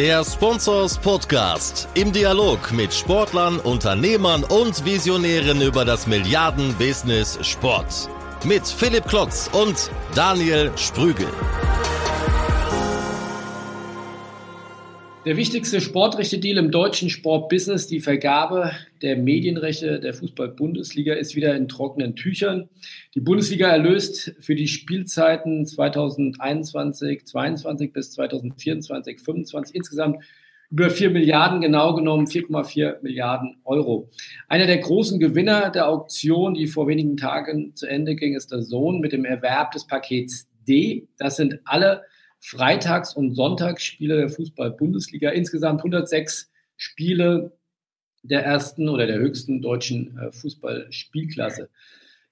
Der Sponsors Podcast im Dialog mit Sportlern, Unternehmern und Visionären über das Milliarden-Business Sport. Mit Philipp Klotz und Daniel Sprügel. Der wichtigste Sportrechte-Deal im deutschen Sportbusiness, die Vergabe der Medienrechte der Fußball-Bundesliga, ist wieder in trockenen Tüchern. Die Bundesliga erlöst für die Spielzeiten 2021, 22 bis 2024, 25 insgesamt über 4 Milliarden, genau genommen 4,4 Milliarden Euro. Einer der großen Gewinner der Auktion, die vor wenigen Tagen zu Ende ging, ist der Sohn mit dem Erwerb des Pakets D. Das sind alle Freitags- und Sonntagsspiele der Fußball-Bundesliga. Insgesamt 106 Spiele der ersten oder der höchsten deutschen äh, Fußballspielklasse.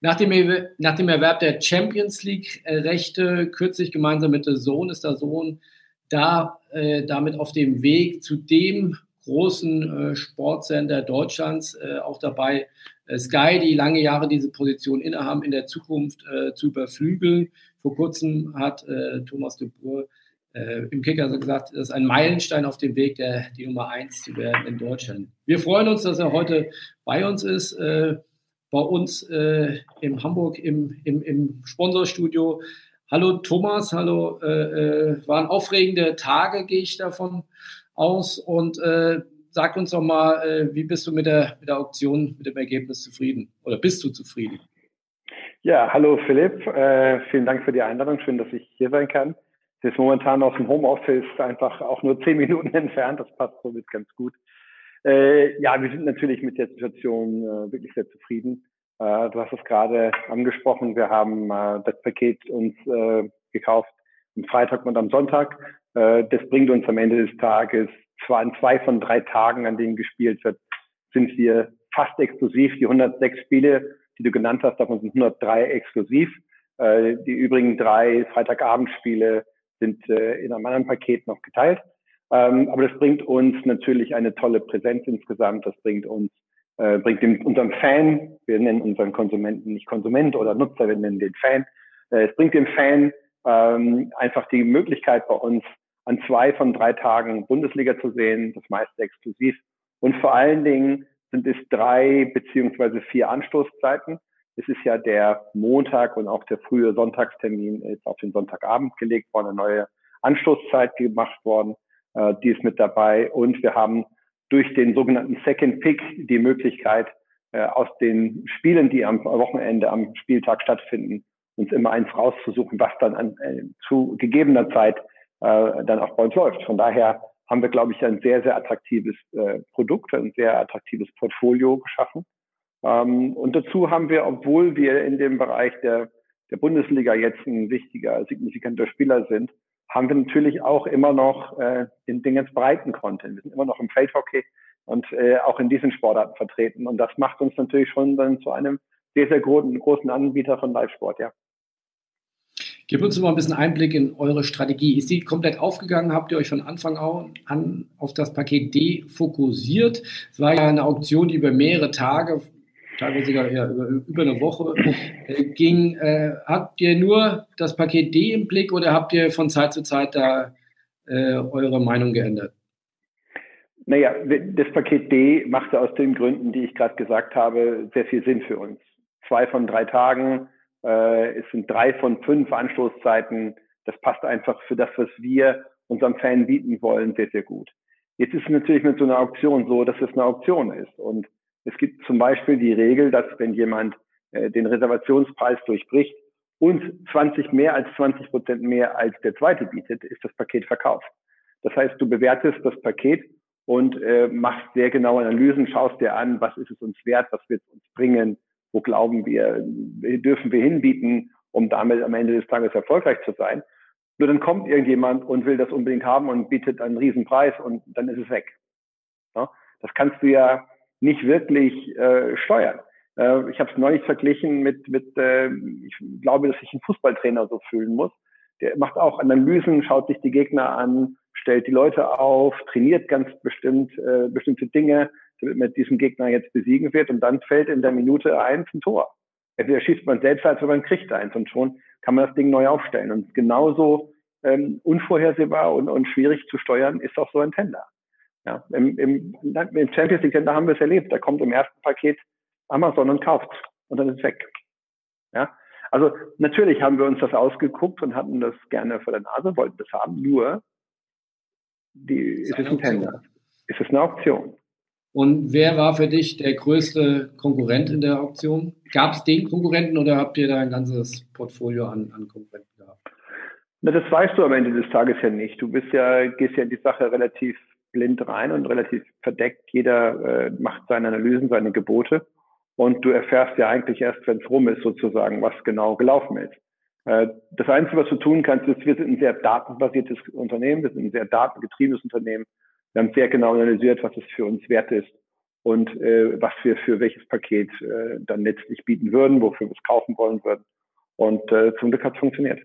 Nach dem, nach dem Erwerb der Champions League-Rechte kürzlich gemeinsam mit der Sohn ist der Sohn da äh, damit auf dem Weg zu dem großen äh, Sportsender Deutschlands, äh, auch dabei äh, Sky, die lange Jahre diese Position innehaben, in der Zukunft äh, zu überflügeln. Vor kurzem hat äh, Thomas de Boer äh, im Kicker gesagt, das ist ein Meilenstein auf dem Weg, der, die Nummer eins zu werden in Deutschland. Wir freuen uns, dass er heute bei uns ist, äh, bei uns äh, in Hamburg im, im, im Sponsorstudio. Hallo Thomas, hallo, äh, äh, waren aufregende Tage, gehe ich davon aus. Und äh, sag uns doch mal, äh, wie bist du mit der, mit der Auktion, mit dem Ergebnis zufrieden? Oder bist du zufrieden? Ja, hallo Philipp, äh, vielen Dank für die Einladung. Schön, dass ich hier sein kann. Es ist momentan aus dem Homeoffice einfach auch nur zehn Minuten entfernt. Das passt somit ganz gut. Äh, ja, wir sind natürlich mit der Situation äh, wirklich sehr zufrieden. Äh, du hast es gerade angesprochen. Wir haben äh, das Paket uns äh, gekauft am Freitag und am Sonntag. Äh, das bringt uns am Ende des Tages zwar an zwei von drei Tagen, an denen gespielt wird, sind wir fast exklusiv. Die 106 Spiele die du genannt hast, davon sind 103 exklusiv. Äh, die übrigen drei Freitagabendspiele sind äh, in einem anderen Paket noch geteilt. Ähm, aber das bringt uns natürlich eine tolle Präsenz insgesamt. Das bringt uns, äh, bringt dem, unserem Fan, wir nennen unseren Konsumenten nicht Konsument oder Nutzer, wir nennen den Fan. Äh, es bringt dem Fan ähm, einfach die Möglichkeit bei uns an zwei von drei Tagen Bundesliga zu sehen, das meiste exklusiv. Und vor allen Dingen sind es drei beziehungsweise vier Anstoßzeiten. Es ist ja der Montag und auch der frühe Sonntagstermin ist auf den Sonntagabend gelegt worden, eine neue Anstoßzeit gemacht worden. Äh, die ist mit dabei. Und wir haben durch den sogenannten Second Pick die Möglichkeit, äh, aus den Spielen, die am Wochenende, am Spieltag stattfinden, uns immer eins rauszusuchen, was dann an, äh, zu gegebener Zeit äh, dann auch bei uns läuft. Von daher haben wir, glaube ich, ein sehr, sehr attraktives äh, Produkt, ein sehr attraktives Portfolio geschaffen. Ähm, und dazu haben wir, obwohl wir in dem Bereich der, der Bundesliga jetzt ein wichtiger, signifikanter Spieler sind, haben wir natürlich auch immer noch äh, den, den ganz breiten Content. Wir sind immer noch im Feldhockey und äh, auch in diesen Sportarten vertreten. Und das macht uns natürlich schon dann zu einem sehr, sehr großen, großen Anbieter von Live-Sport, ja. Gib uns mal ein bisschen Einblick in eure Strategie. Ist die komplett aufgegangen? Habt ihr euch von Anfang an auf das Paket D fokussiert? Es war ja eine Auktion, die über mehrere Tage, teilweise sogar ja, über, über eine Woche äh, ging. Äh, habt ihr nur das Paket D im Blick oder habt ihr von Zeit zu Zeit da äh, eure Meinung geändert? Naja, das Paket D machte aus den Gründen, die ich gerade gesagt habe, sehr viel Sinn für uns. Zwei von drei Tagen, äh, es sind drei von fünf Anstoßzeiten. Das passt einfach für das, was wir unserem Fan bieten wollen, sehr, sehr gut. Jetzt ist es natürlich mit so einer Auktion so, dass es eine Auktion ist. Und es gibt zum Beispiel die Regel, dass wenn jemand äh, den Reservationspreis durchbricht und 20 mehr als 20 Prozent mehr als der zweite bietet, ist das Paket verkauft. Das heißt, du bewertest das Paket und äh, machst sehr genaue Analysen, schaust dir an, was ist es uns wert, was wird es uns bringen, wo glauben wir, dürfen wir hinbieten, um damit am Ende des Tages erfolgreich zu sein. Nur dann kommt irgendjemand und will das unbedingt haben und bietet einen Riesenpreis und dann ist es weg. Das kannst du ja nicht wirklich äh, steuern. Äh, ich habe es neulich verglichen mit, mit äh, ich glaube, dass sich ein Fußballtrainer so fühlen muss. Der macht auch Analysen, schaut sich die Gegner an, stellt die Leute auf, trainiert ganz bestimmt äh, bestimmte Dinge, damit man diesen Gegner jetzt besiegen wird und dann fällt in der Minute eins ein Tor. Entweder schießt man selbst als man kriegt eins und schon kann man das Ding neu aufstellen. Und genauso ähm, unvorhersehbar und, und schwierig zu steuern ist auch so ein Tender. Ja, im, im, im Champions League Tender haben wir es erlebt. Da kommt im ersten Paket Amazon und kauft und dann ist es weg. Ja, also natürlich haben wir uns das ausgeguckt und hatten das gerne vor der Nase, wollten das haben. Nur die, ist es ein Tender, ist es eine Auktion. Und wer war für dich der größte Konkurrent in der Auktion? Gab es den Konkurrenten oder habt ihr da ein ganzes Portfolio an, an Konkurrenten gehabt? Na, das weißt du am Ende des Tages ja nicht. Du bist ja, gehst ja in die Sache relativ blind rein und relativ verdeckt. Jeder äh, macht seine Analysen, seine Gebote. Und du erfährst ja eigentlich erst, wenn es rum ist, sozusagen, was genau gelaufen ist. Äh, das Einzige, was du tun kannst, ist, wir sind ein sehr datenbasiertes Unternehmen, wir sind ein sehr datengetriebenes Unternehmen. Wir haben sehr genau analysiert, was es für uns wert ist und äh, was wir für welches Paket äh, dann letztlich bieten würden, wofür wir es kaufen wollen würden. Und äh, zum Glück hat es funktioniert.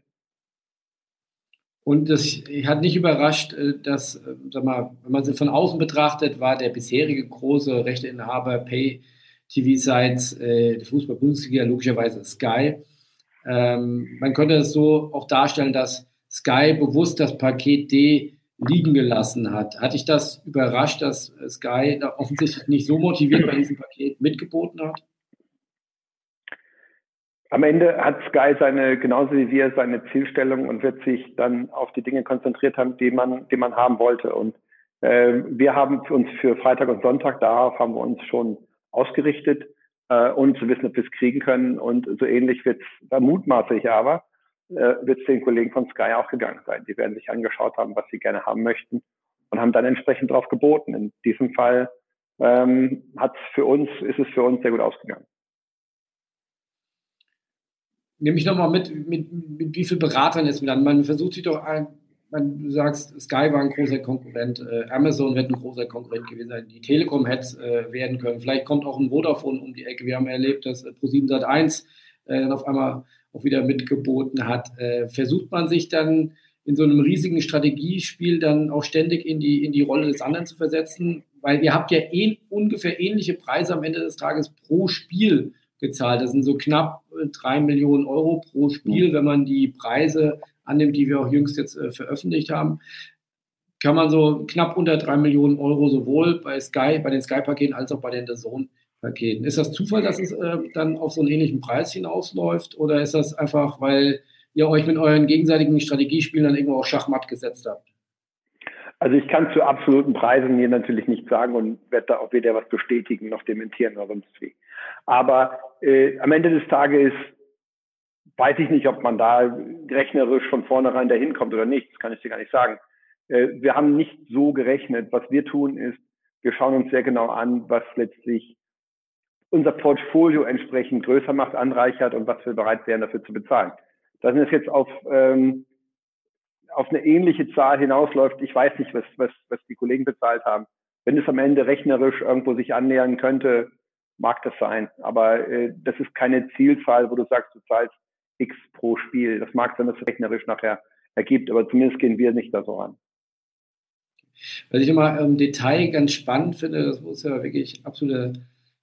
Und das hat nicht überrascht, äh, dass, äh, sag mal, wenn man sie von außen betrachtet, war der bisherige große Rechteinhaber Pay TV Sites äh, der Fußball-Bundesliga logischerweise Sky. Ähm, man könnte es so auch darstellen, dass Sky bewusst das Paket D liegen gelassen hat. Hatte ich das überrascht, dass Sky da offensichtlich nicht so motiviert bei diesem Paket mitgeboten hat? Am Ende hat Sky seine, genauso wie wir, seine Zielstellung und wird sich dann auf die Dinge konzentriert haben, die man, die man haben wollte. Und äh, wir haben uns für Freitag und Sonntag, darauf haben wir uns schon ausgerichtet, äh, und zu wissen, ob wir es kriegen können. Und so ähnlich wird es, da mutmaße ich aber, äh, wird es den Kollegen von Sky auch gegangen sein. Die werden sich angeschaut haben, was sie gerne haben möchten und haben dann entsprechend darauf geboten. In diesem Fall ähm, hat für uns, ist es für uns sehr gut ausgegangen. Nehme ich nochmal mit, mit, mit wie vielen Beratern ist man dann? Man versucht sich doch du sagst, Sky war ein großer Konkurrent, äh, Amazon wird ein großer Konkurrent gewesen sein, die Telekom hätte es äh, werden können. Vielleicht kommt auch ein Vodafone um die Ecke. Wir haben erlebt, dass äh, Pro7 Sat1 äh, dann auf einmal auch wieder mitgeboten hat. Äh, versucht man sich dann in so einem riesigen Strategiespiel dann auch ständig in die, in die Rolle des anderen zu versetzen? Weil ihr habt ja eh, ungefähr ähnliche Preise am Ende des Tages pro Spiel gezahlt. Das sind so knapp äh, drei Millionen Euro pro Spiel, wenn man die Preise annimmt, die wir auch jüngst jetzt äh, veröffentlicht haben. Kann man so knapp unter drei Millionen Euro sowohl bei Sky, bei den Sky-Paketen als auch bei den Zone Paketen. Ist das Zufall, dass es äh, dann auf so einen ähnlichen Preis hinausläuft oder ist das einfach, weil ihr euch mit euren gegenseitigen Strategiespielen dann irgendwo auch Schachmatt gesetzt habt? Also ich kann zu absoluten Preisen hier natürlich nicht sagen und werde da auch weder was bestätigen noch dementieren oder sonst wie. Aber äh, am Ende des Tages weiß ich nicht, ob man da rechnerisch von vornherein dahin kommt oder nicht. Das kann ich dir gar nicht sagen. Äh, wir haben nicht so gerechnet. Was wir tun ist, wir schauen uns sehr genau an, was letztlich unser Portfolio entsprechend größer macht, anreichert und was wir bereit wären, dafür zu bezahlen. Dass es jetzt auf, ähm, auf eine ähnliche Zahl hinausläuft, ich weiß nicht, was, was, was die Kollegen bezahlt haben. Wenn es am Ende rechnerisch irgendwo sich annähern könnte, mag das sein. Aber äh, das ist keine Zielzahl, wo du sagst, du zahlst X pro Spiel. Das mag sein, dass es rechnerisch nachher ergibt, aber zumindest gehen wir nicht da so ran. Was ich immer im Detail ganz spannend finde, das muss ja wirklich absolute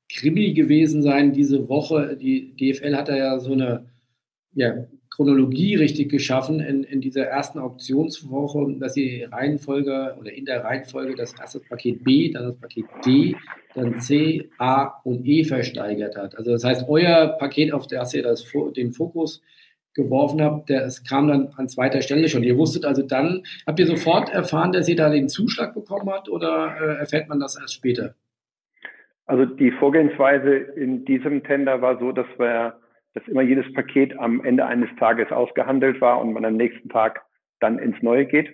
Krimi gewesen sein diese Woche. Die DFL hat da ja so eine ja, Chronologie richtig geschaffen in, in dieser ersten Auktionswoche, dass die Reihenfolge oder in der Reihenfolge das erste Paket B, dann das Paket D, dann C, A und E versteigert hat. Also das heißt, euer Paket, auf das ihr das, den Fokus geworfen habt, der, es kam dann an zweiter Stelle schon. Ihr wusstet also dann, habt ihr sofort erfahren, dass ihr da den Zuschlag bekommen habt oder äh, erfährt man das erst später? Also die Vorgehensweise in diesem Tender war so, dass wir dass immer jedes Paket am Ende eines Tages ausgehandelt war und man am nächsten Tag dann ins Neue geht.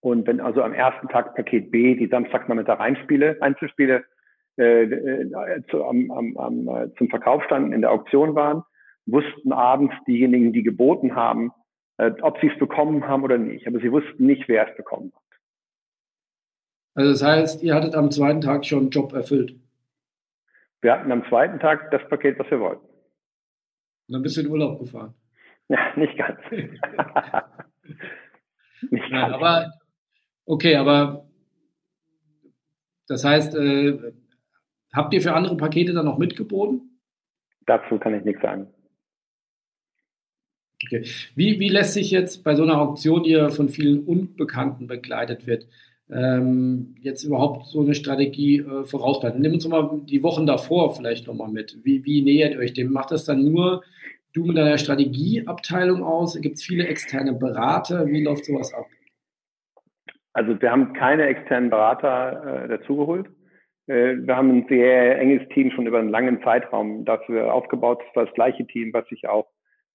Und wenn also am ersten Tag Paket B die Samstagnachmittag Einspiele, Einzelspiele äh, äh, zu, am, am, am, äh, zum Verkauf standen, in der Auktion waren, wussten abends diejenigen, die geboten haben, äh, ob sie es bekommen haben oder nicht. Aber sie wussten nicht, wer es bekommen hat. Also das heißt, ihr hattet am zweiten Tag schon einen Job erfüllt? Wir hatten am zweiten Tag das Paket, was wir wollten. Und dann bist du in Urlaub gefahren. Ja, nicht ganz. nicht Nein, ganz. aber okay, aber das heißt, äh, habt ihr für andere Pakete dann noch mitgeboten? Dazu kann ich nichts sagen. Okay. Wie, wie lässt sich jetzt bei so einer Auktion, die ja von vielen Unbekannten begleitet wird, ähm, jetzt überhaupt so eine Strategie äh, vorausplanen? Nimm uns mal die Wochen davor vielleicht nochmal mit. Wie, wie nähert ihr euch dem? Macht das dann nur du mit deiner Strategieabteilung aus? Gibt es viele externe Berater? Wie läuft sowas ab? Also wir haben keine externen Berater äh, dazugeholt. Äh, wir haben ein sehr enges Team schon über einen langen Zeitraum dafür aufgebaut. Das war das gleiche Team, was sich auch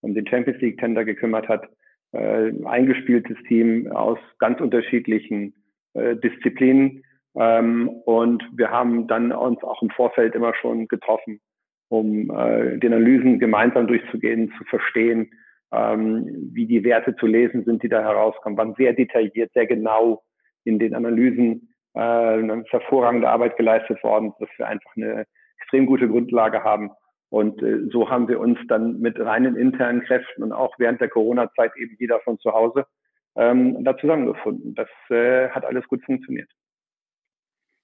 um den Champions League Tender gekümmert hat. Äh, eingespieltes Team aus ganz unterschiedlichen äh, Disziplinen. Ähm, und wir haben dann uns auch im Vorfeld immer schon getroffen, um äh, die Analysen gemeinsam durchzugehen, zu verstehen, ähm, wie die Werte zu lesen sind, die da herauskommen, waren sehr detailliert, sehr genau in den Analysen. Äh, eine hervorragende Arbeit geleistet worden, dass wir einfach eine extrem gute Grundlage haben, und äh, so haben wir uns dann mit reinen internen Kräften und auch während der Corona-Zeit eben jeder von zu Hause ähm, da zusammengefunden. Das äh, hat alles gut funktioniert.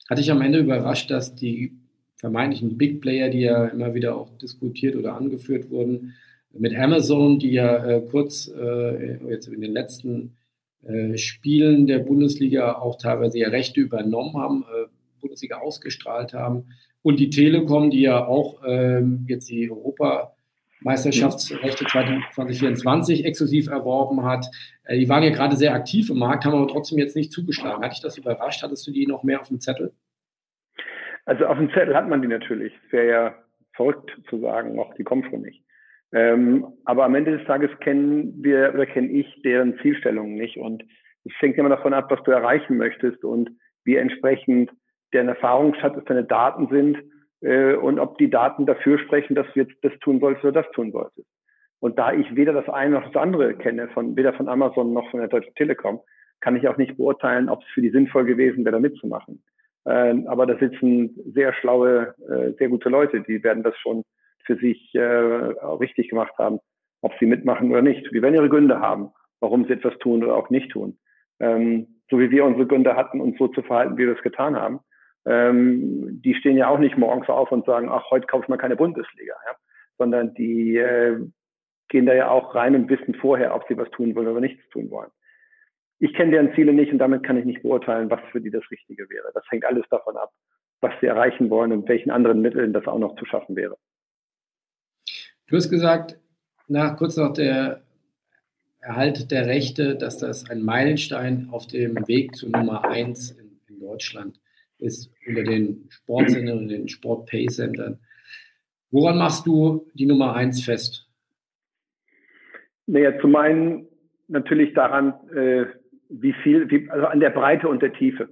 Hatte ich am Ende überrascht, dass die vermeintlichen Big Player, die ja immer wieder auch diskutiert oder angeführt wurden, mit Amazon, die ja äh, kurz äh, jetzt in den letzten äh, Spielen der Bundesliga auch teilweise ja Rechte übernommen haben, äh, Bundesliga ausgestrahlt haben, und die Telekom, die ja auch ähm, jetzt die Europameisterschaftsrechte 2024 exklusiv erworben hat, äh, die waren ja gerade sehr aktiv im Markt, haben aber trotzdem jetzt nicht zugeschlagen. Hat dich das überrascht? Hattest du die noch mehr auf dem Zettel? Also auf dem Zettel hat man die natürlich. Es wäre ja verrückt zu sagen, noch die kommen schon nicht. Ähm, aber am Ende des Tages kennen wir oder kenne ich deren Zielstellungen nicht. Und es hängt immer davon ab, was du erreichen möchtest und wie entsprechend deren Erfahrungsschatz, deine Daten sind äh, und ob die Daten dafür sprechen, dass du jetzt das tun solltest oder das tun solltest. Und da ich weder das eine noch das andere kenne, von, weder von Amazon noch von der Deutschen Telekom, kann ich auch nicht beurteilen, ob es für die sinnvoll gewesen wäre, da mitzumachen. Ähm, aber da sitzen sehr schlaue, äh, sehr gute Leute, die werden das schon für sich äh, richtig gemacht haben, ob sie mitmachen oder nicht. Die werden ihre Gründe haben, warum sie etwas tun oder auch nicht tun. Ähm, so wie wir unsere Gründe hatten, uns so zu verhalten, wie wir es getan haben ähm, die stehen ja auch nicht morgens auf und sagen, ach, heute kaufe ich mal keine Bundesliga, ja? sondern die äh, gehen da ja auch rein und wissen vorher, ob sie was tun wollen oder nichts tun wollen. Ich kenne deren Ziele nicht und damit kann ich nicht beurteilen, was für die das Richtige wäre. Das hängt alles davon ab, was sie erreichen wollen und welchen anderen Mitteln das auch noch zu schaffen wäre. Du hast gesagt, nach kurz nach der Erhalt der Rechte, dass das ein Meilenstein auf dem Weg zu Nummer eins in, in Deutschland ist unter den Sportsendern und den Sport-Pay-Centern. Woran machst du die Nummer eins fest? Naja, zum einen natürlich daran, äh, wie viel, wie, also an der Breite und der Tiefe.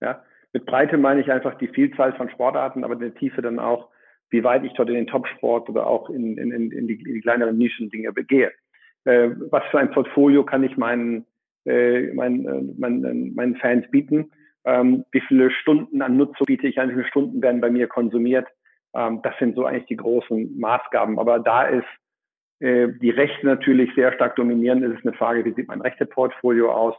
Ja, mit Breite meine ich einfach die Vielzahl von Sportarten, aber in der Tiefe dann auch, wie weit ich dort in den Topsport oder auch in, in, in, die, in die kleineren Nischendinge begehe. Äh, was für ein Portfolio kann ich meinen, äh, meinen, äh, meinen, meinen Fans bieten? ähm, wie viele Stunden an Nutzung biete ich an, wie viele Stunden werden bei mir konsumiert. Ähm, das sind so eigentlich die großen Maßgaben. Aber da ist äh, die Rechte natürlich sehr stark dominierend. Es ist eine Frage, wie sieht mein Rechteportfolio aus?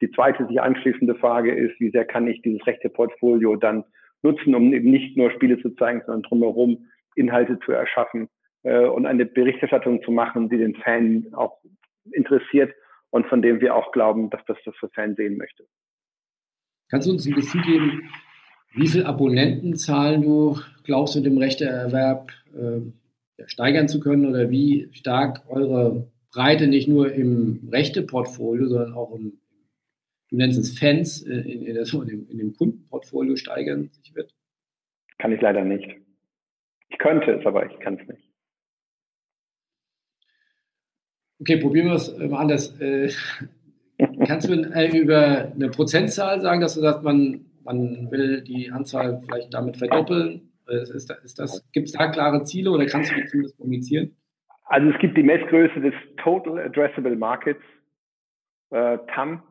Die zweite sich anschließende Frage ist, wie sehr kann ich dieses Rechteportfolio dann nutzen, um eben nicht nur Spiele zu zeigen, sondern drumherum Inhalte zu erschaffen äh, und eine Berichterstattung zu machen, die den Fan auch interessiert und von dem wir auch glauben, dass das das für Fan sehen möchte. Kannst du uns ein Gefühl geben, wie viele Abonnentenzahlen du glaubst, mit dem Rechteerwerb äh, steigern zu können oder wie stark eure Breite nicht nur im Rechteportfolio, sondern auch im, du nennst es Fans, äh, in, in, das, in, dem, in dem Kundenportfolio steigern sich wird? Kann ich leider nicht. Ich könnte es, aber ich kann es nicht. Okay, probieren wir es mal anders. Äh, Kannst du äh, über eine Prozentzahl sagen, dass du sagst, man, man will die Anzahl vielleicht damit verdoppeln? Ist das, ist das, gibt es da klare Ziele oder kannst du die zumindest kommunizieren? Also es gibt die Messgröße des Total Addressable Markets, äh, TAM,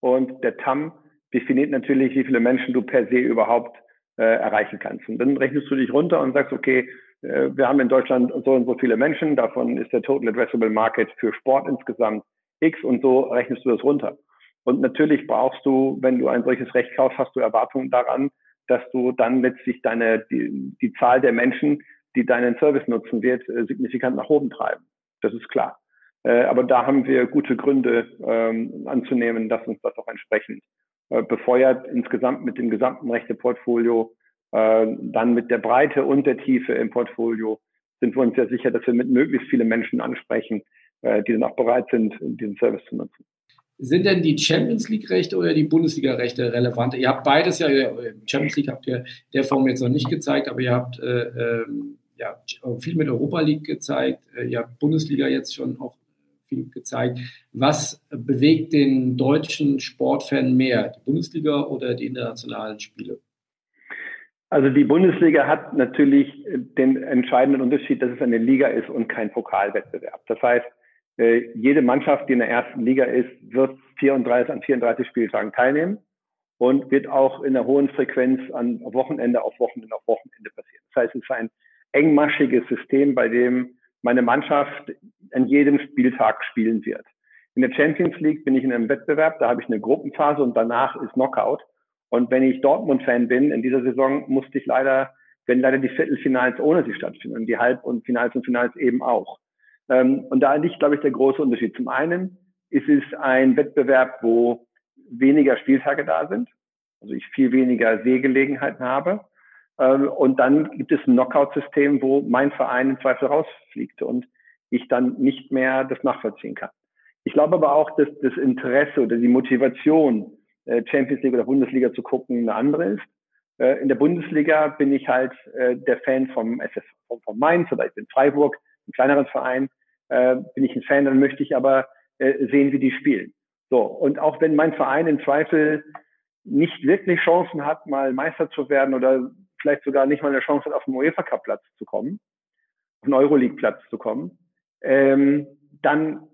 und der TAM definiert natürlich, wie viele Menschen du per se überhaupt äh, erreichen kannst. Und dann rechnest du dich runter und sagst, okay, äh, wir haben in Deutschland so und so viele Menschen, davon ist der Total Addressable Market für Sport insgesamt X und so rechnest du das runter. Und natürlich brauchst du, wenn du ein solches Recht kaufst, hast du Erwartungen daran, dass du dann letztlich deine, die, die Zahl der Menschen, die deinen Service nutzen wird, äh, signifikant nach oben treiben. Das ist klar. Äh, aber da haben wir gute Gründe ähm, anzunehmen, dass uns das auch entsprechend äh, befeuert, insgesamt mit dem gesamten Rechteportfolio, äh, dann mit der Breite und der Tiefe im Portfolio sind wir uns ja sicher, dass wir mit möglichst viele Menschen ansprechen, äh, die dann auch bereit sind, diesen Service zu nutzen. Sind denn die Champions League-Rechte oder die Bundesliga-Rechte relevant? Ihr habt beides ja, Champions League habt ihr der Form jetzt noch nicht gezeigt, aber ihr habt äh, ähm, ja, viel mit Europa League gezeigt, äh, ihr habt Bundesliga jetzt schon auch viel gezeigt. Was bewegt den deutschen Sportfan mehr, die Bundesliga oder die internationalen Spiele? Also die Bundesliga hat natürlich den entscheidenden Unterschied, dass es eine Liga ist und kein Pokalwettbewerb. Das heißt, äh, jede Mannschaft, die in der ersten Liga ist, wird 34 an 34 Spieltagen teilnehmen und wird auch in einer hohen Frequenz an Wochenende auf Wochenende auf Wochenende passieren. Das heißt, es ist ein engmaschiges System, bei dem meine Mannschaft an jedem Spieltag spielen wird. In der Champions League bin ich in einem Wettbewerb, da habe ich eine Gruppenphase und danach ist Knockout. Und wenn ich Dortmund-Fan bin, in dieser Saison musste ich leider, wenn leider die Viertelfinals ohne sie stattfinden die Halb- und Finals und Finals eben auch. Ähm, und da liegt, glaube ich, der große Unterschied. Zum einen ist es ein Wettbewerb, wo weniger Spieltage da sind, also ich viel weniger Sehgelegenheiten habe. Ähm, und dann gibt es ein Knockout-System, wo mein Verein im Zweifel rausfliegt und ich dann nicht mehr das nachvollziehen kann. Ich glaube aber auch, dass das Interesse oder die Motivation, äh, Champions League oder Bundesliga zu gucken, eine andere ist. Äh, in der Bundesliga bin ich halt äh, der Fan vom SS, vom Mainz oder ich bin Freiburg ein kleineren Verein, äh, bin ich ein Fan, dann möchte ich aber äh, sehen, wie die spielen. So, und auch wenn mein Verein im Zweifel nicht wirklich Chancen hat, mal Meister zu werden oder vielleicht sogar nicht mal eine Chance hat, auf den UEFA Cup Platz zu kommen, auf den Euroleague Platz zu kommen, ähm, dann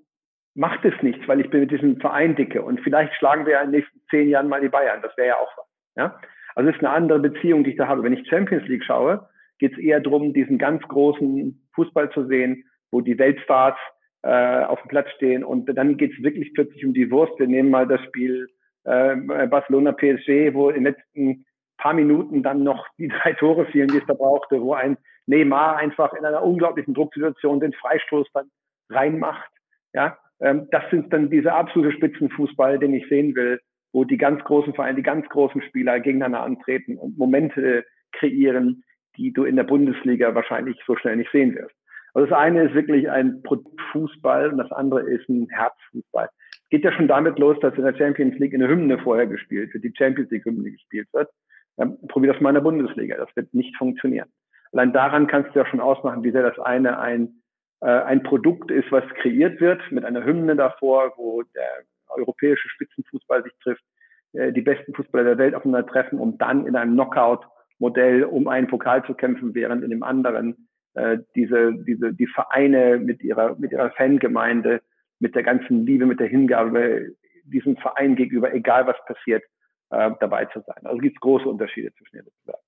macht es nichts, weil ich bin mit diesem Verein dicke und vielleicht schlagen wir ja in den nächsten zehn Jahren mal die Bayern. Das wäre ja auch was. Ja? Also es ist eine andere Beziehung, die ich da habe. Wenn ich Champions League schaue, geht es eher darum, diesen ganz großen Fußball zu sehen, wo die Weltstars äh, auf dem Platz stehen. Und dann geht es wirklich plötzlich um die Wurst. Wir nehmen mal das Spiel äh, Barcelona PSG, wo in den letzten paar Minuten dann noch die drei Tore fielen, die es da brauchte, wo ein Neymar einfach in einer unglaublichen Drucksituation den Freistoß dann reinmacht. Ja, ähm, das sind dann diese absolute Spitzenfußball, den ich sehen will, wo die ganz großen Vereine, die ganz großen Spieler gegeneinander antreten und Momente kreieren, die du in der Bundesliga wahrscheinlich so schnell nicht sehen wirst. Also das eine ist wirklich ein Fußball und das andere ist ein Herzfußball. Geht ja schon damit los, dass in der Champions League eine Hymne vorher gespielt wird, die Champions League Hymne gespielt wird. Ähm, probier das mal in der Bundesliga. Das wird nicht funktionieren. Allein daran kannst du ja schon ausmachen, wie sehr das eine ein, äh, ein Produkt ist, was kreiert wird mit einer Hymne davor, wo der europäische Spitzenfußball sich trifft, äh, die besten Fußballer der Welt aufeinander treffen, um dann in einem Knockout-Modell um einen Pokal zu kämpfen, während in dem anderen äh, diese, diese, die Vereine mit ihrer, mit ihrer Fangemeinde, mit der ganzen Liebe, mit der Hingabe diesem Verein gegenüber, egal was passiert, äh, dabei zu sein. Also gibt es große Unterschiede zwischen den Wettbewerben.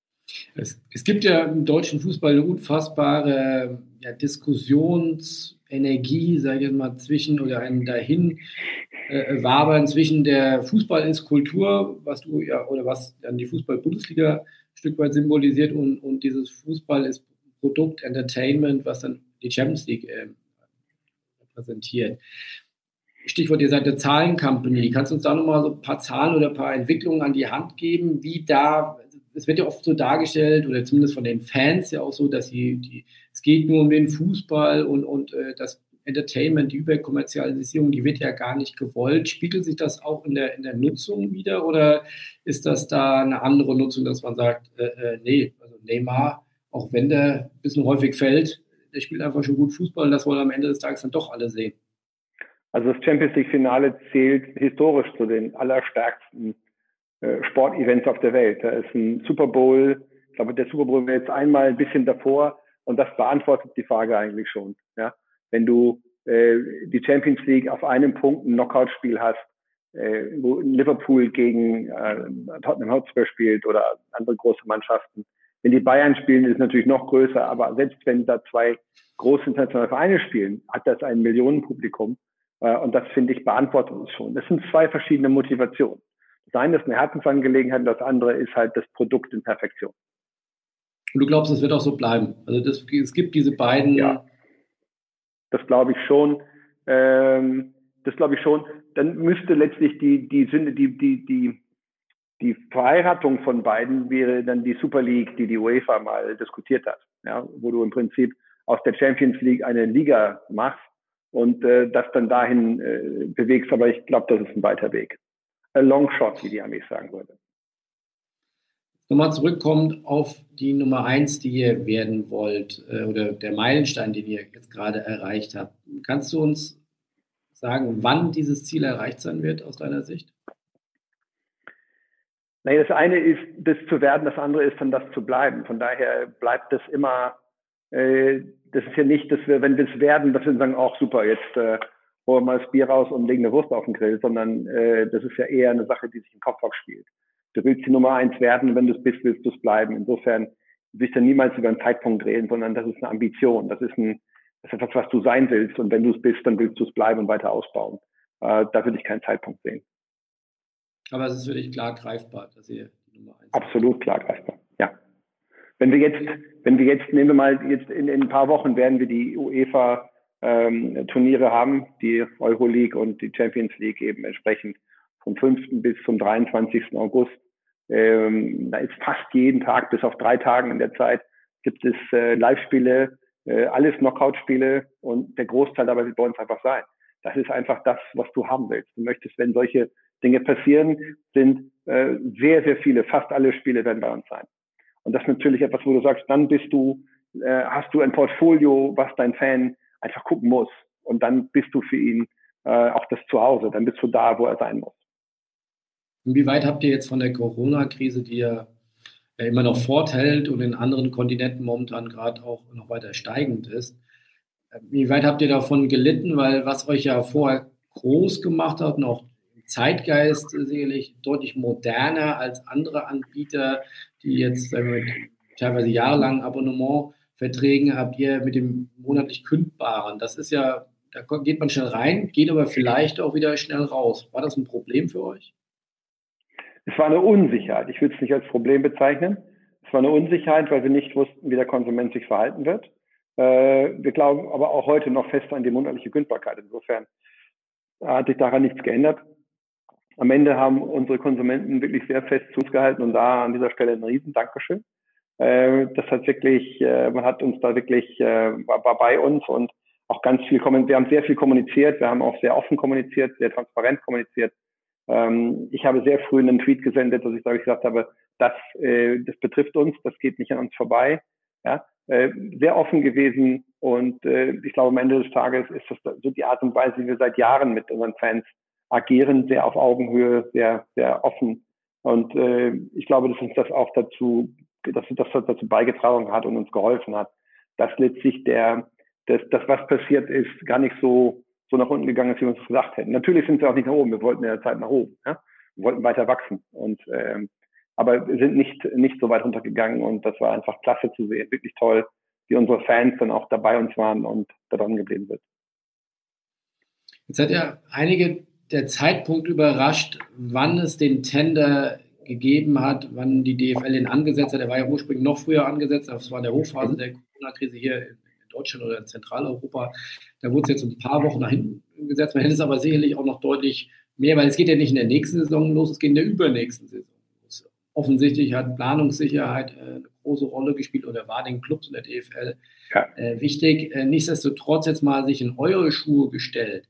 Es, es, gibt ja im deutschen Fußball eine unfassbare ja, Diskussionsenergie, sage ich mal, zwischen oder ein dahin äh, wabern zwischen der Fußball ist Kultur, was du ja oder was dann die Fußball-Bundesliga ein Stück weit symbolisiert und, und dieses Fußball ist Produkt, Entertainment, was dann die Champions League äh, repräsentiert. Stichwort, ihr seid eine Zahlencompany. Kannst du uns da nochmal so ein paar Zahlen oder ein paar Entwicklungen an die Hand geben, wie da, es wird ja oft so dargestellt, oder zumindest von den Fans ja auch so, dass sie, die, es geht nur um den Fußball und, und äh, das Entertainment, die Überkommerzialisierung, die wird ja gar nicht gewollt. Spiegelt sich das auch in der, in der Nutzung wieder oder ist das da eine andere Nutzung, dass man sagt, äh, äh, nee, also Neymar auch wenn der ein bisschen häufig fällt, der spielt einfach schon gut Fußball und das wollen am Ende des Tages dann doch alle sehen. Also das Champions League-Finale zählt historisch zu den allerstärksten äh, Sportevents auf der Welt. Da ist ein Super Bowl, ich glaube, der Super Bowl wäre jetzt einmal ein bisschen davor und das beantwortet die Frage eigentlich schon. Ja? Wenn du äh, die Champions League auf einem Punkt ein Knockout-Spiel hast, äh, wo Liverpool gegen äh, Tottenham Hotspur spielt oder andere große Mannschaften, wenn die Bayern spielen, ist es natürlich noch größer, aber selbst wenn da zwei große internationale Vereine spielen, hat das ein Millionenpublikum. Äh, und das, finde ich, beantwortet uns schon. Das sind zwei verschiedene Motivationen. Das eine ist eine Herzensangelegenheit und das andere ist halt das Produkt in Perfektion. Und du glaubst, es wird auch so bleiben? Also das, es gibt diese beiden. Ja, das glaube ich schon. ähm, das glaube ich schon, dann müsste letztlich die, die Sünde, die, die, die, die Verheiratung von beiden wäre dann die Super League, die die UEFA mal diskutiert hat, ja, wo du im Prinzip aus der Champions League eine Liga machst und äh, das dann dahin äh, bewegst. Aber ich glaube, das ist ein weiter Weg. A long shot, wie die Amis sagen würde. Nochmal zurückkommt auf die Nummer eins, die ihr werden wollt, äh, oder der Meilenstein, den ihr jetzt gerade erreicht habt. Kannst du uns sagen, wann dieses Ziel erreicht sein wird aus deiner Sicht? Nein, das eine ist, das zu werden, das andere ist dann das zu bleiben. Von daher bleibt das immer, äh, das ist ja nicht, dass wir, wenn wir es werden, dass wir sagen, auch super, jetzt äh, holen wir mal das Bier raus und legen eine Wurst auf den Grill, sondern äh, das ist ja eher eine Sache, die sich im Kopf abspielt. Du willst die Nummer eins werden, wenn du es bist, willst du es bleiben. Insofern will ich dann niemals über einen Zeitpunkt reden, sondern das ist eine Ambition, das ist ein, das ist etwas, was du sein willst. Und wenn du es bist, dann willst du es bleiben und weiter ausbauen. Äh, da würde ich keinen Zeitpunkt sehen. Aber es ist wirklich klar greifbar, dass ihr die Nummer eins Absolut klar greifbar, ja. Wenn wir jetzt, wenn wir jetzt, nehmen wir mal, jetzt in, in ein paar Wochen werden wir die UEFA ähm, Turniere haben, die Euroleague und die Champions League eben entsprechend vom 5. bis zum 23. August. Ähm, da ist fast jeden Tag, bis auf drei Tagen in der Zeit, gibt es äh, Live-Spiele äh, alles Knockout-Spiele und der Großteil dabei wird bei uns einfach sein. Das ist einfach das, was du haben willst. Du möchtest, wenn solche Dinge passieren, sind äh, sehr, sehr viele, fast alle Spiele werden bei uns sein. Und das ist natürlich etwas, wo du sagst, dann bist du, äh, hast du ein Portfolio, was dein Fan einfach gucken muss. Und dann bist du für ihn äh, auch das Zuhause. Dann bist du da, wo er sein muss. Inwieweit habt ihr jetzt von der Corona-Krise, die ja äh, immer noch forthält und in anderen Kontinenten momentan gerade auch noch weiter steigend ist. Äh, wie weit habt ihr davon gelitten? Weil was euch ja vorher groß gemacht hat und auch Zeitgeist sicherlich deutlich moderner als andere Anbieter, die jetzt teilweise jahrelangen Abonnementverträgen habt ihr mit dem monatlich kündbaren. Das ist ja, da geht man schnell rein, geht aber vielleicht auch wieder schnell raus. War das ein Problem für euch? Es war eine Unsicherheit. Ich würde es nicht als Problem bezeichnen. Es war eine Unsicherheit, weil wir nicht wussten, wie der Konsument sich verhalten wird. Äh, wir glauben aber auch heute noch fest an die monatliche Kündbarkeit. Insofern hat sich daran nichts geändert. Am Ende haben unsere Konsumenten wirklich sehr fest zu uns gehalten und da an dieser Stelle ein riesen Dankeschön. Äh, das hat wirklich, äh, man hat uns da wirklich, war, bei uns und auch ganz viel, wir haben sehr viel kommuniziert, wir haben auch sehr offen kommuniziert, sehr transparent kommuniziert. Ähm, ich habe sehr früh einen Tweet gesendet, dass ich, ich gesagt habe, das, äh, das betrifft uns, das geht nicht an uns vorbei. Ja? Äh, sehr offen gewesen und äh, ich glaube, am Ende des Tages ist das so die Art und Weise, wie wir seit Jahren mit unseren Fans agieren, sehr auf Augenhöhe, sehr, sehr offen. Und äh, ich glaube, dass uns das auch dazu, dass das dazu beigetragen hat und uns geholfen hat, dass letztlich der, das, das was passiert ist, gar nicht so so nach unten gegangen ist, wie wir uns gesagt hätten. Natürlich sind sie auch nicht nach oben. Wir wollten in der Zeit nach oben. Ja? Wir wollten weiter wachsen. Und, ähm, aber wir sind nicht, nicht so weit runtergegangen und das war einfach klasse zu sehen. Wirklich toll, wie unsere Fans dann auch dabei uns waren und da dran geblieben sind. Jetzt hat ja einige der Zeitpunkt überrascht, wann es den Tender gegeben hat, wann die DFL ihn angesetzt hat. Er war ja ursprünglich noch früher angesetzt, das war in der Hochphase der Corona-Krise hier Deutschland oder in Zentraleuropa. Da wurde es jetzt ein paar Wochen nach hinten gesetzt. Man hätte es aber sicherlich auch noch deutlich mehr, weil es geht ja nicht in der nächsten Saison los, es geht in der übernächsten Saison los. Offensichtlich hat Planungssicherheit äh, eine große Rolle gespielt oder war den Clubs und der DFL ja. äh, wichtig. Äh, nichtsdestotrotz jetzt mal sich in eure Schuhe gestellt.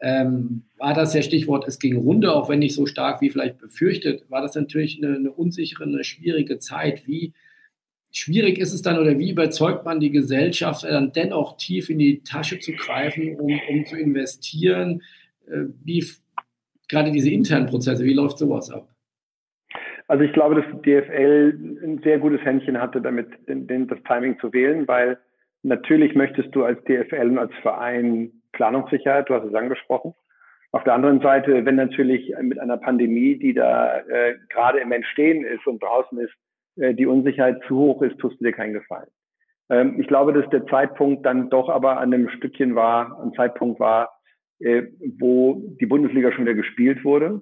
Ähm, war das ja Stichwort, es ging runter, auch wenn nicht so stark wie vielleicht befürchtet, war das natürlich eine, eine unsichere, eine schwierige Zeit. Wie schwierig ist es dann oder wie überzeugt man die Gesellschaft, dann dennoch tief in die Tasche zu greifen, um, um zu investieren? Äh, wie gerade diese internen Prozesse, wie läuft sowas ab? Also ich glaube, dass die DFL ein sehr gutes Händchen hatte, damit den, den, das Timing zu wählen, weil natürlich möchtest du als DFL und als Verein Planungssicherheit, du hast es angesprochen. Auf der anderen Seite, wenn natürlich mit einer Pandemie, die da äh, gerade im Entstehen ist und draußen ist, die Unsicherheit zu hoch ist, tust du dir keinen Gefallen. Ähm, ich glaube, dass der Zeitpunkt dann doch aber an einem Stückchen war, ein Zeitpunkt war, äh, wo die Bundesliga schon wieder gespielt wurde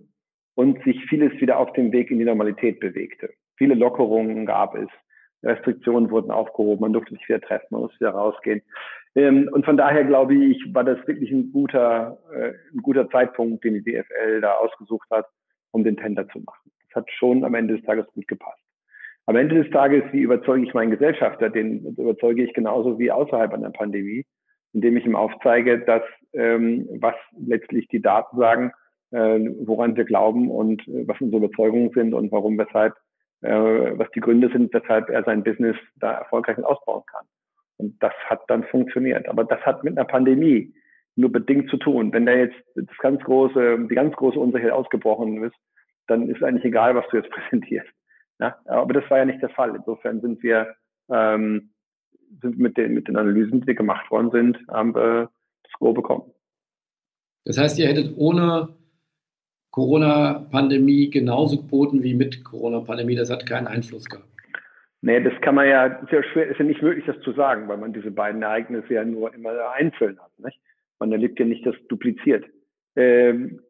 und sich vieles wieder auf dem Weg in die Normalität bewegte. Viele Lockerungen gab es, Restriktionen wurden aufgehoben, man durfte sich wieder treffen, man musste wieder rausgehen. Ähm, und von daher glaube ich, war das wirklich ein guter, äh, ein guter Zeitpunkt, den die DFL da ausgesucht hat, um den Tender zu machen. Das hat schon am Ende des Tages gut gepasst. Am Ende des Tages, wie überzeuge ich meinen Gesellschafter? Den überzeuge ich genauso wie außerhalb einer Pandemie, indem ich ihm aufzeige, dass ähm, was letztlich die Daten sagen, äh, woran wir glauben und äh, was unsere Überzeugungen sind und warum, weshalb, äh, was die Gründe sind, weshalb er sein Business da erfolgreich ausbauen kann. Und das hat dann funktioniert. Aber das hat mit einer Pandemie nur bedingt zu tun. Wenn da jetzt das ganz große, die ganz große Unsicherheit ausgebrochen ist, dann ist eigentlich egal, was du jetzt präsentierst. Ja? Aber das war ja nicht der Fall. Insofern sind wir, ähm, sind mit den, mit den Analysen, die gemacht worden sind, haben wir das Go bekommen. Das heißt, ihr hättet ohne Corona-Pandemie genauso geboten wie mit Corona-Pandemie. Das hat keinen Einfluss gehabt. Nee, das kann man ja, sehr schwer, ist ja nicht möglich, das zu sagen, weil man diese beiden Ereignisse ja nur immer einzeln hat. Nicht? Man erlebt ja nicht das dupliziert. Ähm,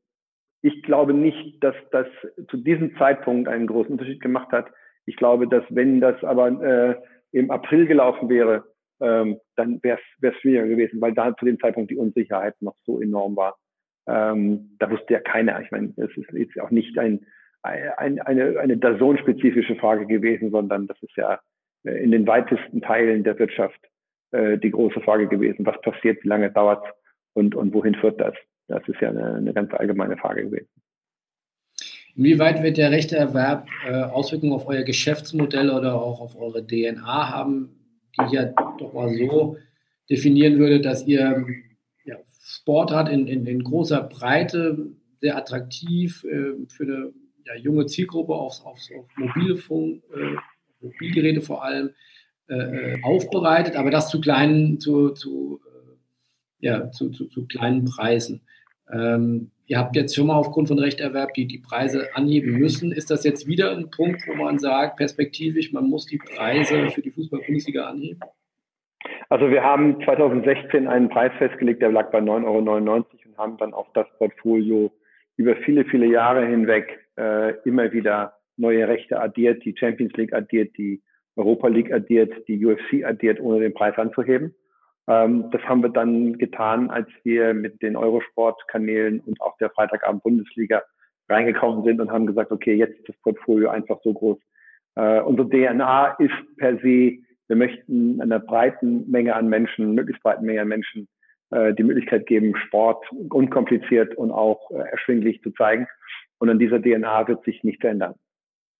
ich glaube nicht, dass das zu diesem Zeitpunkt einen großen Unterschied gemacht hat. Ich glaube, dass wenn das aber äh, im April gelaufen wäre, ähm, dann wäre es schwieriger gewesen, weil da zu dem Zeitpunkt die Unsicherheit noch so enorm war. Ähm, da wusste ja keiner. Ich meine, es ist jetzt auch nicht ein, ein, eine, eine Dazon-spezifische Frage gewesen, sondern das ist ja äh, in den weitesten Teilen der Wirtschaft äh, die große Frage gewesen. Was passiert, wie lange dauert und, und wohin führt das? Das ist ja eine, eine ganz allgemeine Frage gewesen. Inwieweit wird der Rechteerwerb äh, Auswirkungen auf euer Geschäftsmodell oder auch auf eure DNA haben, die ich ja doch mal so definieren würde, dass ihr ja, Sport hat in, in, in, großer Breite, sehr attraktiv äh, für eine ja, junge Zielgruppe aufs, aufs, auf Mobilfunk, äh, Mobilgeräte vor allem äh, äh, aufbereitet, aber das zu kleinen, zu, zu, ja, zu, zu, zu kleinen Preisen. Ähm, ihr habt jetzt schon mal aufgrund von Rechterwerb die, die Preise anheben müssen. Ist das jetzt wieder ein Punkt, wo man sagt, perspektivisch, man muss die Preise für die Fußball-Bundesliga anheben? Also wir haben 2016 einen Preis festgelegt, der lag bei 9,99 Euro und haben dann auf das Portfolio über viele, viele Jahre hinweg äh, immer wieder neue Rechte addiert, die Champions League addiert, die Europa League addiert, die UFC addiert, ohne den Preis anzuheben. Ähm, das haben wir dann getan, als wir mit den Eurosport-Kanälen und auch der Freitagabend Bundesliga reingekommen sind und haben gesagt, okay, jetzt ist das Portfolio einfach so groß. Äh, unsere DNA ist per se, wir möchten einer breiten Menge an Menschen, möglichst breiten Menge an Menschen äh, die Möglichkeit geben, Sport unkompliziert und auch äh, erschwinglich zu zeigen. Und an dieser DNA wird sich nichts ändern.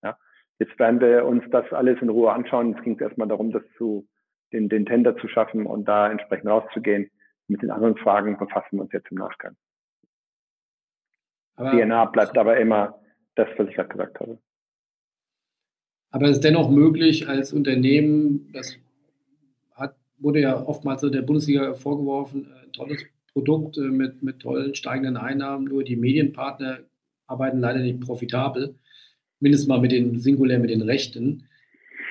Ja? Jetzt werden wir uns das alles in Ruhe anschauen. Es ging erstmal darum, das zu, den, den Tender zu schaffen und da entsprechend rauszugehen. Mit den anderen Fragen befassen wir uns jetzt im Nachgang. Aber, DNA bleibt aber immer das, was ich gerade gesagt habe. Aber es ist dennoch möglich, als Unternehmen, das hat, wurde ja oftmals der Bundesliga vorgeworfen, ein tolles Produkt mit, mit tollen steigenden Einnahmen, nur die Medienpartner arbeiten leider nicht profitabel, mindestens mal mit den singulär mit den Rechten.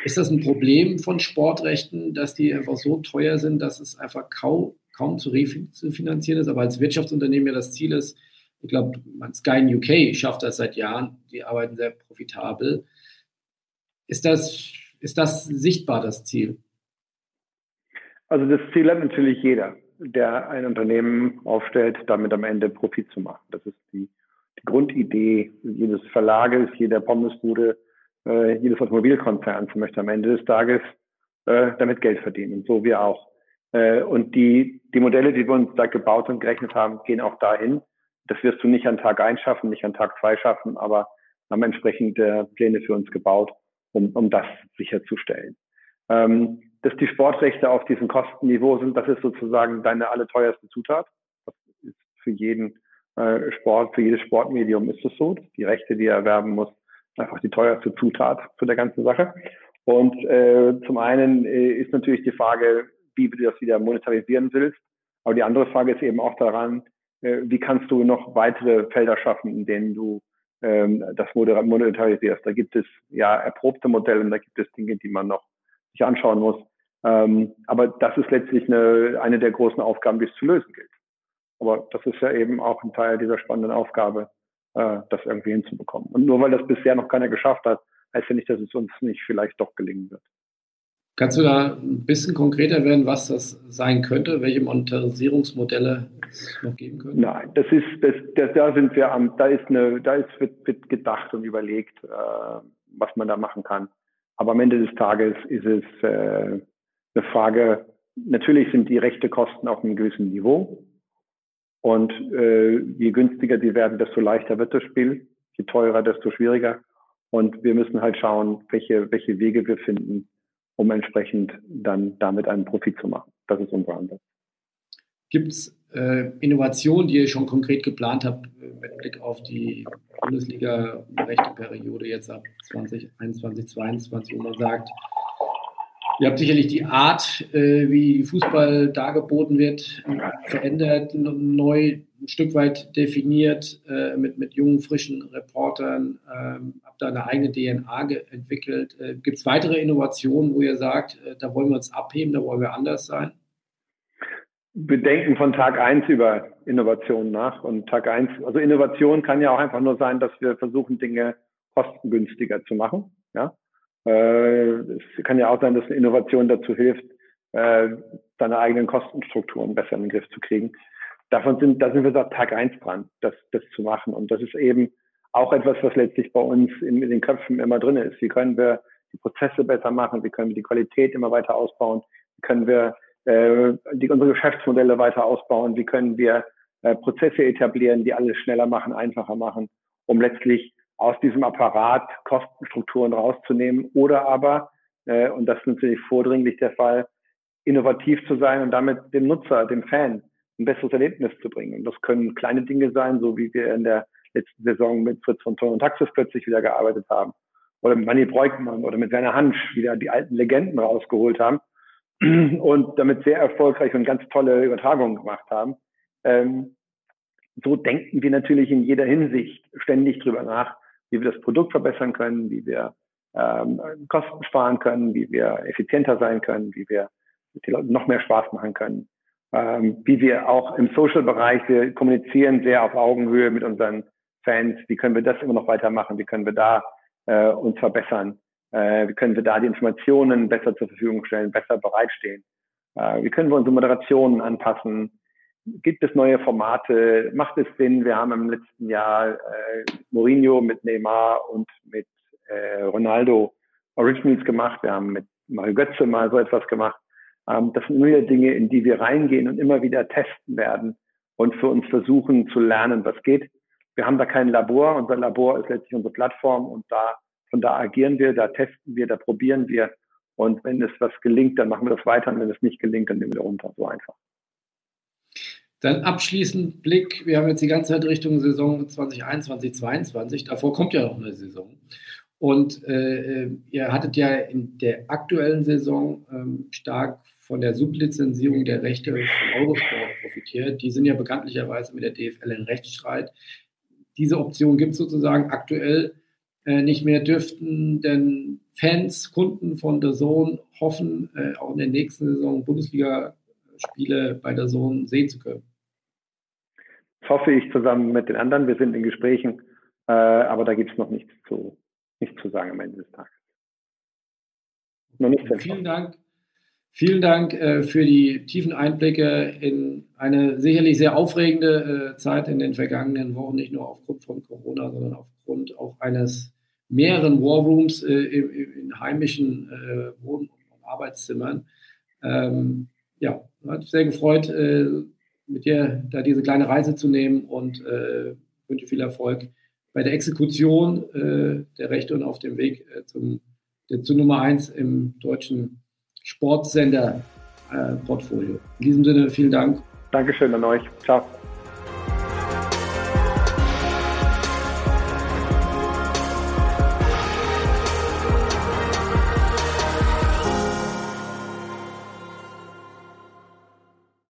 Ist das ein Problem von Sportrechten, dass die einfach so teuer sind, dass es einfach kaum, kaum zu refinanzieren ist? Aber als Wirtschaftsunternehmen ja das Ziel ist, ich glaube, Sky in UK schafft das seit Jahren, die arbeiten sehr profitabel. Ist das, ist das sichtbar, das Ziel? Also das Ziel hat natürlich jeder, der ein Unternehmen aufstellt, damit am Ende Profit zu machen. Das ist die die Grundidee jedes Verlages, jeder Pommesbude, äh, jedes Automobilkonzerns möchte am Ende des Tages äh, damit Geld verdienen. Und so wir auch. Äh, und die, die Modelle, die wir uns da gebaut und gerechnet haben, gehen auch dahin. Das wirst du nicht an Tag eins schaffen, nicht an Tag zwei schaffen, aber haben entsprechende Pläne für uns gebaut, um, um das sicherzustellen. Ähm, dass die Sportrechte auf diesem Kostenniveau sind, das ist sozusagen deine allerteuerste Zutat. Das ist für jeden äh, Sport, für jedes Sportmedium ist es so. Die Rechte, die er erwerben muss, einfach die teuerste Zutat zu der ganzen Sache. Und äh, zum einen äh, ist natürlich die Frage, wie du das wieder monetarisieren willst. Aber die andere Frage ist eben auch daran, äh, wie kannst du noch weitere Felder schaffen, in denen du ähm, das monetarisierst. Da gibt es ja erprobte Modelle und da gibt es Dinge, die man noch sich anschauen muss. Ähm, aber das ist letztlich eine, eine der großen Aufgaben, die es zu lösen gilt. Aber das ist ja eben auch ein Teil dieser spannenden Aufgabe, äh, das irgendwie hinzubekommen. Und nur weil das bisher noch keiner geschafft hat, heißt ja nicht, dass es uns nicht vielleicht doch gelingen wird. Kannst du da ein bisschen konkreter werden, was das sein könnte, welche Monetarisierungsmodelle es noch geben könnte? Nein, das ist, das, das, da sind wir am, da ist eine, da ist, wird, wird gedacht und überlegt, äh, was man da machen kann. Aber am Ende des Tages ist es äh, eine Frage, natürlich sind die Rechtekosten auf einem gewissen Niveau. Und äh, je günstiger die werden, desto leichter wird das Spiel. Je teurer, desto schwieriger. Und wir müssen halt schauen, welche, welche Wege wir finden, um entsprechend dann damit einen Profit zu machen. Das ist unser Ansatz. Gibt es äh, Innovationen, die ihr schon konkret geplant habt, äh, mit Blick auf die Bundesliga-Rechte-Periode jetzt ab 2021, 2022, wo man sagt, Ihr habt sicherlich die Art, äh, wie Fußball dargeboten wird, verändert, neu ein Stück weit definiert, äh, mit, mit jungen, frischen Reportern, ähm, habt da eine eigene DNA entwickelt. Äh, Gibt es weitere Innovationen, wo ihr sagt, da wollen wir uns abheben, da wollen wir anders sein? Wir denken von Tag eins über Innovation nach. Und Tag eins, also Innovation kann ja auch einfach nur sein, dass wir versuchen, Dinge kostengünstiger zu machen. Ja? Äh, es kann ja auch sein, dass eine Innovation dazu hilft, äh, seine eigenen Kostenstrukturen besser in den Griff zu kriegen. Davon sind, da sind wir seit Tag eins dran, das, das zu machen. Und das ist eben auch etwas, was letztlich bei uns in, in den Köpfen immer drin ist. Wie können wir die Prozesse besser machen? Wie können wir die Qualität immer weiter ausbauen? Wie können wir äh, die, unsere Geschäftsmodelle weiter ausbauen? Wie können wir äh, Prozesse etablieren, die alles schneller machen, einfacher machen, um letztlich aus diesem Apparat Kostenstrukturen rauszunehmen oder aber, äh, und das ist natürlich vordringlich der Fall, innovativ zu sein und damit dem Nutzer, dem Fan ein besseres Erlebnis zu bringen. Und das können kleine Dinge sein, so wie wir in der letzten Saison mit Fritz von Ton und Taxis plötzlich wieder gearbeitet haben. Oder mit Manny Breukmann oder mit Werner Hansch wieder die alten Legenden rausgeholt haben und damit sehr erfolgreich und ganz tolle Übertragungen gemacht haben. Ähm, so denken wir natürlich in jeder Hinsicht ständig drüber nach, wie wir das Produkt verbessern können, wie wir ähm, Kosten sparen können, wie wir effizienter sein können, wie wir die Leute noch mehr Spaß machen können, ähm, wie wir auch im Social-Bereich, wir kommunizieren sehr auf Augenhöhe mit unseren Fans, wie können wir das immer noch weitermachen, wie können wir da äh, uns verbessern, äh, wie können wir da die Informationen besser zur Verfügung stellen, besser bereitstehen, äh, wie können wir unsere Moderationen anpassen, Gibt es neue Formate? Macht es Sinn? Wir haben im letzten Jahr äh, Mourinho mit Neymar und mit äh, Ronaldo Originals gemacht. Wir haben mit Mario Götze mal so etwas gemacht. Ähm, das sind nur Dinge, in die wir reingehen und immer wieder testen werden und für uns versuchen zu lernen, was geht. Wir haben da kein Labor. Unser Labor ist letztlich unsere Plattform und da, von da agieren wir, da testen wir, da probieren wir. Und wenn es was gelingt, dann machen wir das weiter. Und wenn es nicht gelingt, dann nehmen wir runter. So einfach. Dann abschließend Blick, wir haben jetzt die ganze Zeit Richtung Saison 2021, 2022, davor kommt ja noch eine Saison. Und äh, ihr hattet ja in der aktuellen Saison ähm, stark von der Sublizenzierung der Rechte von Eurosport profitiert. Die sind ja bekanntlicherweise mit der DFL in Rechtsstreit. Diese Option gibt es sozusagen aktuell äh, nicht mehr. Dürften denn Fans, Kunden von der Zone hoffen, äh, auch in der nächsten Saison Bundesliga-Spiele bei der Zone sehen zu können? Hoffe ich zusammen mit den anderen. Wir sind in Gesprächen, äh, aber da gibt es noch nichts zu, nichts zu sagen am Ende des Tages. Noch nicht Vielen Dank. Vielen Dank äh, für die tiefen Einblicke in eine sicherlich sehr aufregende äh, Zeit in den vergangenen Wochen, nicht nur aufgrund von Corona, sondern aufgrund auch eines mehreren Warrooms äh, in, in, heimischen äh, Wohn- und Arbeitszimmern. Ähm, ja, hat sehr gefreut, äh, mit dir da diese kleine Reise zu nehmen und äh, wünsche viel Erfolg bei der Exekution äh, der Rechte und auf dem Weg äh, zum, der, zu Nummer 1 im deutschen Sportsender-Portfolio. In diesem Sinne, vielen Dank. Dankeschön an euch. Ciao.